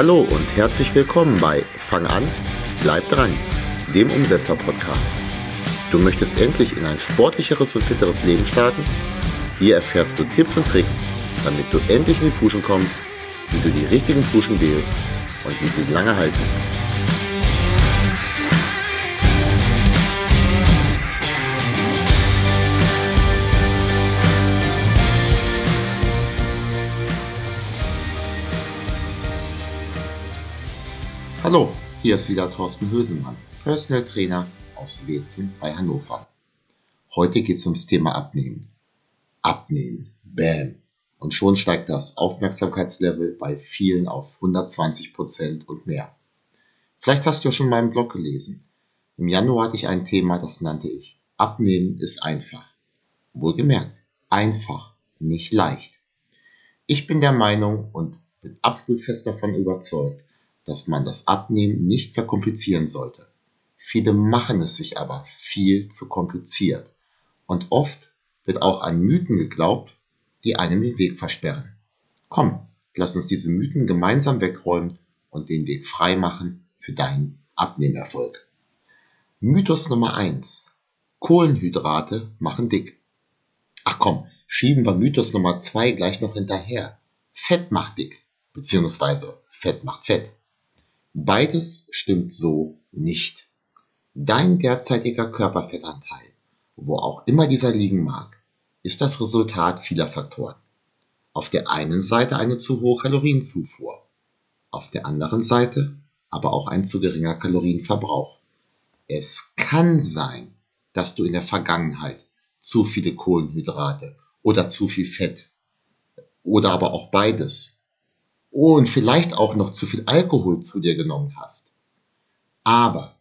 Hallo und herzlich willkommen bei Fang an, bleib dran, dem Umsetzer-Podcast. Du möchtest endlich in ein sportlicheres und fitteres Leben starten? Hier erfährst du Tipps und Tricks, damit du endlich in die Puschen kommst, wie du die richtigen Puschen wählst und wie sie lange halten. Hallo, hier ist wieder Thorsten Hösenmann, Personal Trainer aus Wetzen bei Hannover. Heute geht es ums Thema Abnehmen. Abnehmen, bam. Und schon steigt das Aufmerksamkeitslevel bei vielen auf 120 Prozent und mehr. Vielleicht hast du ja schon meinen Blog gelesen. Im Januar hatte ich ein Thema, das nannte ich Abnehmen ist einfach. Wohlgemerkt, einfach, nicht leicht. Ich bin der Meinung und bin absolut fest davon überzeugt, dass man das Abnehmen nicht verkomplizieren sollte. Viele machen es sich aber viel zu kompliziert. Und oft wird auch an Mythen geglaubt, die einem den Weg versperren. Komm, lass uns diese Mythen gemeinsam wegräumen und den Weg frei machen für deinen Abnehmerfolg. Mythos Nummer eins: Kohlenhydrate machen dick. Ach komm, schieben wir Mythos Nummer zwei gleich noch hinterher. Fett macht dick, beziehungsweise Fett macht Fett. Beides stimmt so nicht. Dein derzeitiger Körperfettanteil, wo auch immer dieser liegen mag, ist das Resultat vieler Faktoren. Auf der einen Seite eine zu hohe Kalorienzufuhr, auf der anderen Seite aber auch ein zu geringer Kalorienverbrauch. Es kann sein, dass du in der Vergangenheit zu viele Kohlenhydrate oder zu viel Fett oder aber auch beides und vielleicht auch noch zu viel Alkohol zu dir genommen hast. Aber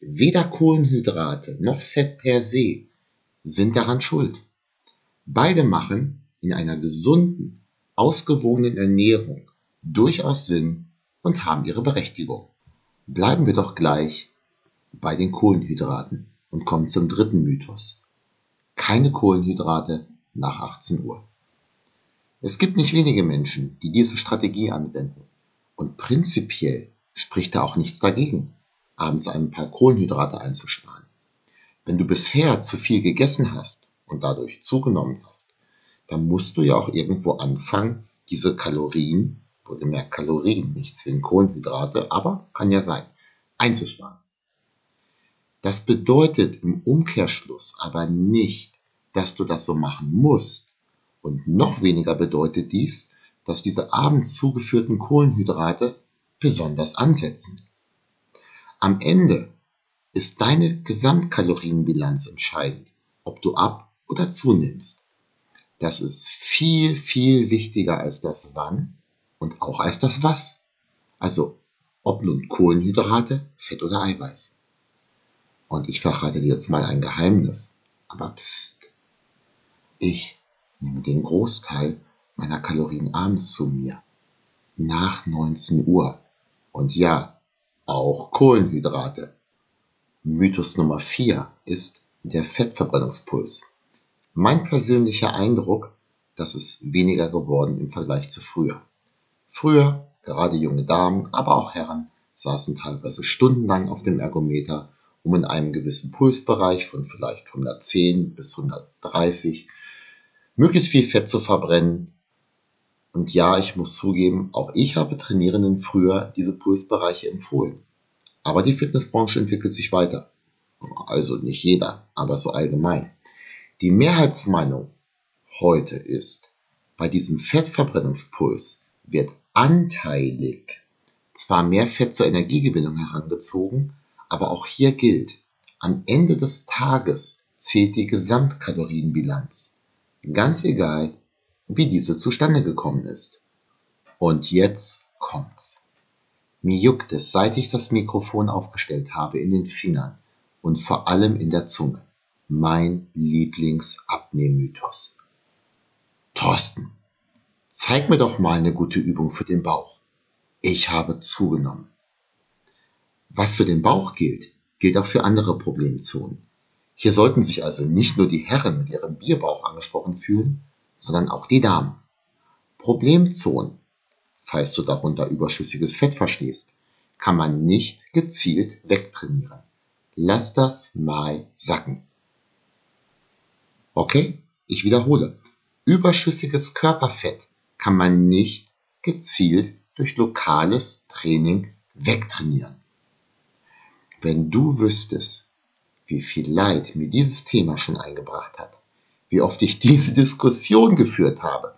weder Kohlenhydrate noch Fett per se sind daran schuld. Beide machen in einer gesunden, ausgewogenen Ernährung durchaus Sinn und haben ihre Berechtigung. Bleiben wir doch gleich bei den Kohlenhydraten und kommen zum dritten Mythos. Keine Kohlenhydrate nach 18 Uhr. Es gibt nicht wenige Menschen, die diese Strategie anwenden. Und prinzipiell spricht da auch nichts dagegen, abends ein paar Kohlenhydrate einzusparen. Wenn du bisher zu viel gegessen hast und dadurch zugenommen hast, dann musst du ja auch irgendwo anfangen, diese Kalorien, wohlgemerkt Kalorien, nicht zwingend Kohlenhydrate, aber kann ja sein, einzusparen. Das bedeutet im Umkehrschluss aber nicht, dass du das so machen musst. Und noch weniger bedeutet dies, dass diese abends zugeführten Kohlenhydrate besonders ansetzen. Am Ende ist deine Gesamtkalorienbilanz entscheidend, ob du ab oder zunimmst. Das ist viel, viel wichtiger als das Wann und auch als das Was. Also ob nun Kohlenhydrate, Fett oder Eiweiß. Und ich verrate dir jetzt mal ein Geheimnis. Aber pst, ich nehme den Großteil meiner Kalorien abends zu mir. Nach 19 Uhr. Und ja, auch Kohlenhydrate. Mythos Nummer 4 ist der Fettverbrennungspuls. Mein persönlicher Eindruck, das ist weniger geworden im Vergleich zu früher. Früher, gerade junge Damen, aber auch Herren, saßen teilweise stundenlang auf dem Ergometer, um in einem gewissen Pulsbereich von vielleicht 110 bis 130 möglichst viel Fett zu verbrennen. Und ja, ich muss zugeben, auch ich habe Trainierenden früher diese Pulsbereiche empfohlen. Aber die Fitnessbranche entwickelt sich weiter. Also nicht jeder, aber so allgemein. Die Mehrheitsmeinung heute ist, bei diesem Fettverbrennungspuls wird anteilig zwar mehr Fett zur Energiegewinnung herangezogen, aber auch hier gilt, am Ende des Tages zählt die Gesamtkalorienbilanz. Ganz egal, wie diese zustande gekommen ist. Und jetzt kommt's. Mir juckt es, seit ich das Mikrofon aufgestellt habe, in den Fingern und vor allem in der Zunge. Mein Lieblingsabnehmmythos. Thorsten, zeig mir doch mal eine gute Übung für den Bauch. Ich habe zugenommen. Was für den Bauch gilt, gilt auch für andere Problemzonen. Hier sollten sich also nicht nur die Herren mit ihrem Bierbauch angesprochen fühlen, sondern auch die Damen. Problemzonen falls du darunter überschüssiges Fett verstehst, kann man nicht gezielt wegtrainieren. Lass das mal sacken. Okay, ich wiederhole. Überschüssiges Körperfett kann man nicht gezielt durch lokales Training wegtrainieren. Wenn du wüsstest, wie viel Leid mir dieses Thema schon eingebracht hat, wie oft ich diese Diskussion geführt habe,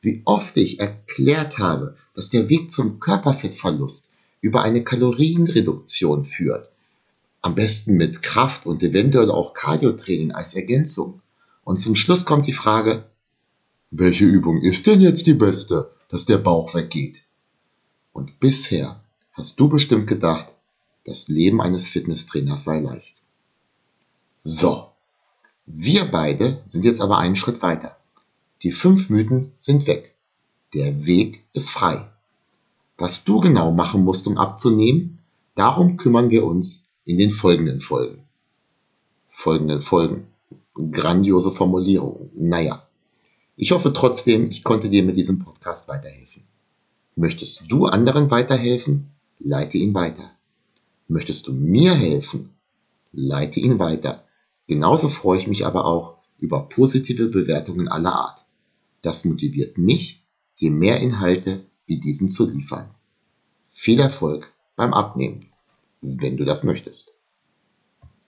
wie oft ich erklärt habe, dass der Weg zum Körperfettverlust über eine Kalorienreduktion führt, am besten mit Kraft und eventuell auch Cardiotraining als Ergänzung. Und zum Schluss kommt die Frage, welche Übung ist denn jetzt die beste, dass der Bauch weggeht? Und bisher hast du bestimmt gedacht, das Leben eines Fitnesstrainers sei leicht. So, wir beide sind jetzt aber einen Schritt weiter. Die fünf Mythen sind weg. Der Weg ist frei. Was du genau machen musst, um abzunehmen, darum kümmern wir uns in den folgenden Folgen. Folgenden Folgen. Grandiose Formulierung. Naja. Ich hoffe trotzdem, ich konnte dir mit diesem Podcast weiterhelfen. Möchtest du anderen weiterhelfen? Leite ihn weiter. Möchtest du mir helfen? Leite ihn weiter. Genauso freue ich mich aber auch über positive Bewertungen aller Art. Das motiviert mich, dir mehr Inhalte wie diesen zu liefern. Viel Erfolg beim Abnehmen, wenn du das möchtest.